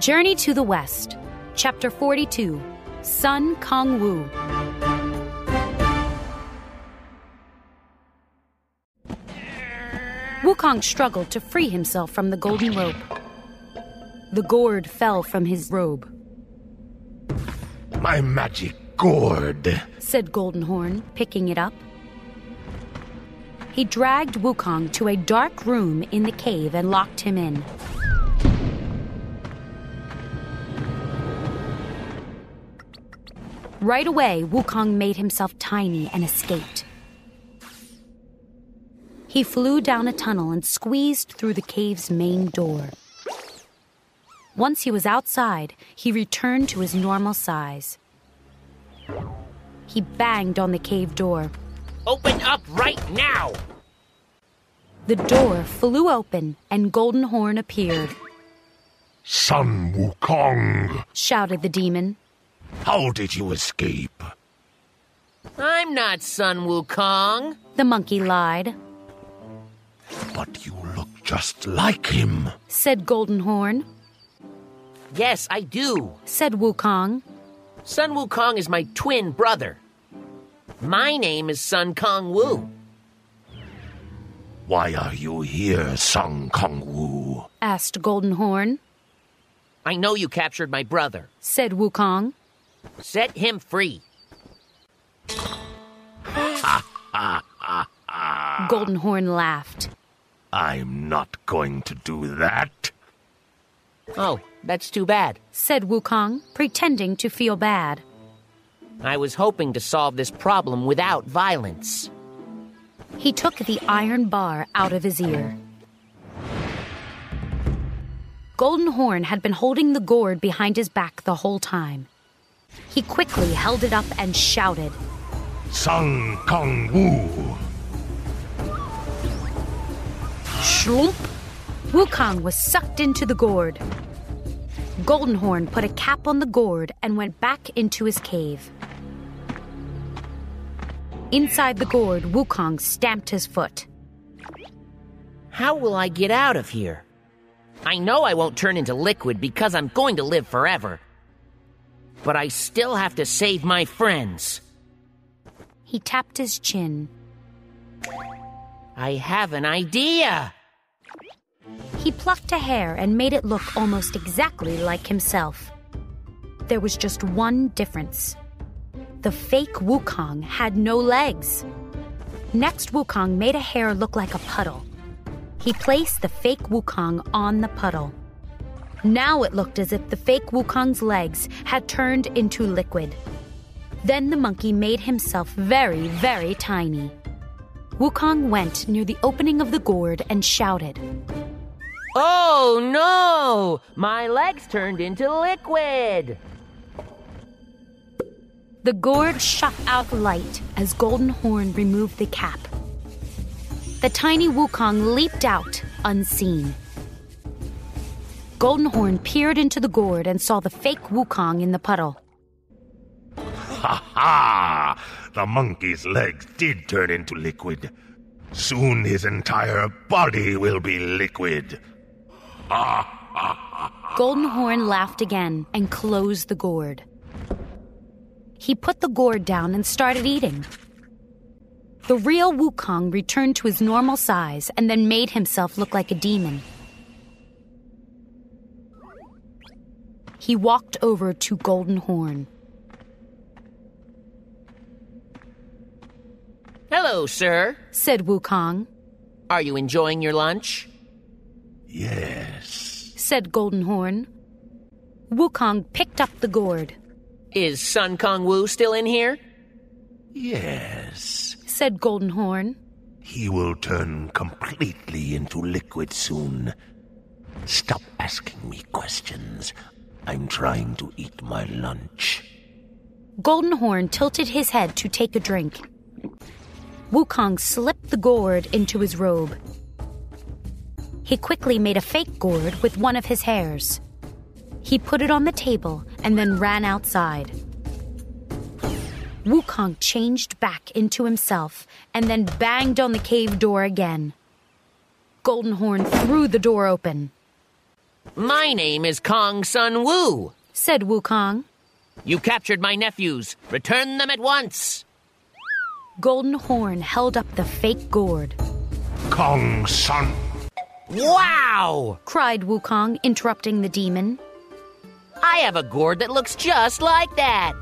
Journey to the West, Chapter 42 Sun Kongwu. Wukong struggled to free himself from the golden rope. The gourd fell from his robe, My magic gourd. said Golden Horn, picking it up. He dragged Wukong to a dark room in the cave and locked him in. Right away, Wukong made himself tiny and escaped. He flew down a tunnel and squeezed through the cave's main door. Once he was outside, he returned to his normal size. He banged on the cave door. Open up right now! The door flew open and Golden Horn appeared, Sun Wukong. shouted the demon. How did you escape? I'm not Sun Wukong. The monkey lied, But you look just like him. said Golden Horn, Yes, I do. said Wukong. Sun Wukong is my twin brother. My name is Sun Kongwu. Why are you here, Sun Kongwu? asked Golden Horn, I know you captured my brother. said Wukong. Set him free. Golden Horn laughed. I'm not going to do that. Oh, that's too bad. said Wukong, pretending to feel bad. I was hoping to solve this problem without violence. He took the iron bar out of his ear. Golden Horn had been holding the gourd behind his back the whole time. He quickly held it up and shouted. Sun Kongwu. Shloomp! Wukong was sucked into the gourd. Golden Horn put a cap on the gourd and went back into his cave. Inside the gourd, Wukong stamped his foot. How will I get out of here? I know I won't turn into liquid because I'm going to live forever. But I still have to save my friends. He tapped his chin. I have an idea. He plucked a hair and made it look almost exactly like himself. There was just one difference. The fake Wukong had no legs. Next, Wukong made a hair look like a puddle. He placed the fake Wukong on the puddle. Now it looked as if the fake Wukong's legs had turned into liquid. Then the monkey made himself very, very tiny. Wukong went near the opening of the gourd and shouted. Oh no! My legs turned into liquid! The gourd shot out light as Golden Horn removed the cap. The tiny Wukong leaped out, unseen. Golden Horn peered into the gourd and saw the fake Wukong in the puddle. Ha ha! The monkey's legs did turn into liquid. Soon his entire body will be liquid. Ha ha! Golden Horn laughed again and closed the gourd. He put the gourd down and started eating. The real Wukong returned to his normal size and then made himself look like a demon. He walked over to Golden Horn. Hello, sir. said Wukong, Are you enjoying your lunch? Yes. said Golden Horn. Wukong picked up the gourd, Is Sun Kongwu still in here? Yes. said Golden Horn. He will turn completely into liquid soon. Stop asking me questions. I'm trying to eat my lunch. Golden Horn tilted his head to take a drink. Wukong slipped the gourd into his robe. He quickly made a fake gourd with one of his hairs. He put it on the table and then ran outside. Wukong changed back into himself and then banged on the cave door again. Golden Horn threw the door open. My name is Kong Sun Wu, said Wukong. You captured my nephews. Return them at once. Golden Horn held up the fake gourd. Kong Sun. Wow! cried Wukong, interrupting the demon. I have a gourd that looks just like that.